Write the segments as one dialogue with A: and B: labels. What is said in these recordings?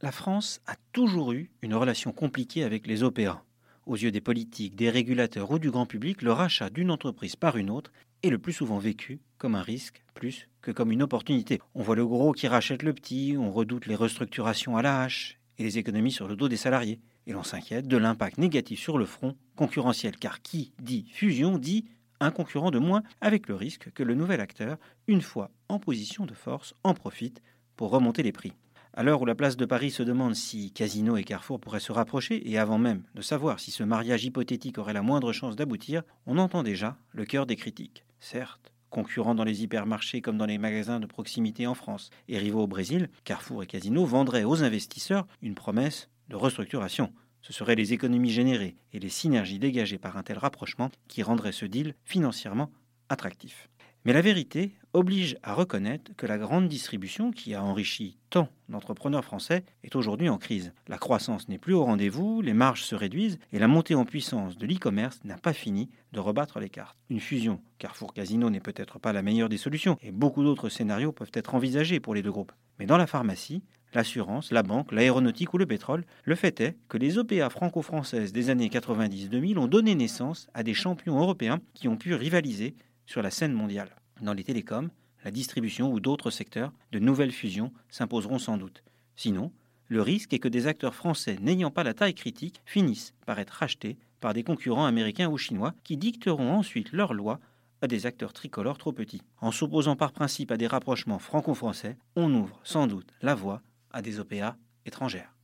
A: La France a toujours eu une relation compliquée avec les OPA. Aux yeux des politiques, des régulateurs ou du grand public, le rachat d'une entreprise par une autre est le plus souvent vécu comme un risque plus que comme une opportunité. On voit le gros qui rachète le petit, on redoute les restructurations à la hache et les économies sur le dos des salariés. Et l'on s'inquiète de l'impact négatif sur le front concurrentiel, car qui dit fusion dit un concurrent de moins, avec le risque que le nouvel acteur, une fois en position de force, en profite pour remonter les prix. À l'heure où la place de Paris se demande si Casino et Carrefour pourraient se rapprocher, et avant même de savoir si ce mariage hypothétique aurait la moindre chance d'aboutir, on entend déjà le cœur des critiques. Certes, concurrents dans les hypermarchés comme dans les magasins de proximité en France et rivaux au Brésil, Carrefour et Casino vendraient aux investisseurs une promesse de restructuration. Ce seraient les économies générées et les synergies dégagées par un tel rapprochement qui rendraient ce deal financièrement attractif. Mais la vérité oblige à reconnaître que la grande distribution, qui a enrichi tant d'entrepreneurs français, est aujourd'hui en crise. La croissance n'est plus au rendez-vous, les marges se réduisent et la montée en puissance de l'e-commerce n'a pas fini de rebattre les cartes. Une fusion Carrefour Casino n'est peut-être pas la meilleure des solutions et beaucoup d'autres scénarios peuvent être envisagés pour les deux groupes. Mais dans la pharmacie, l'assurance, la banque, l'aéronautique ou le pétrole, le fait est que les OPA franco-françaises des années 90-2000 ont donné naissance à des champions européens qui ont pu rivaliser sur la scène mondiale. Dans les télécoms, la distribution ou d'autres secteurs, de nouvelles fusions s'imposeront sans doute. Sinon, le risque est que des acteurs français n'ayant pas la taille critique finissent par être rachetés par des concurrents américains ou chinois qui dicteront ensuite leurs lois à des acteurs tricolores trop petits. En s'opposant par principe à des rapprochements franco-français, on ouvre sans doute la voie à des OPA étrangères.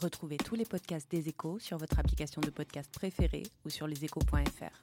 B: Retrouvez tous les podcasts des échos sur votre application de podcast préférée ou sur leséchos.fr.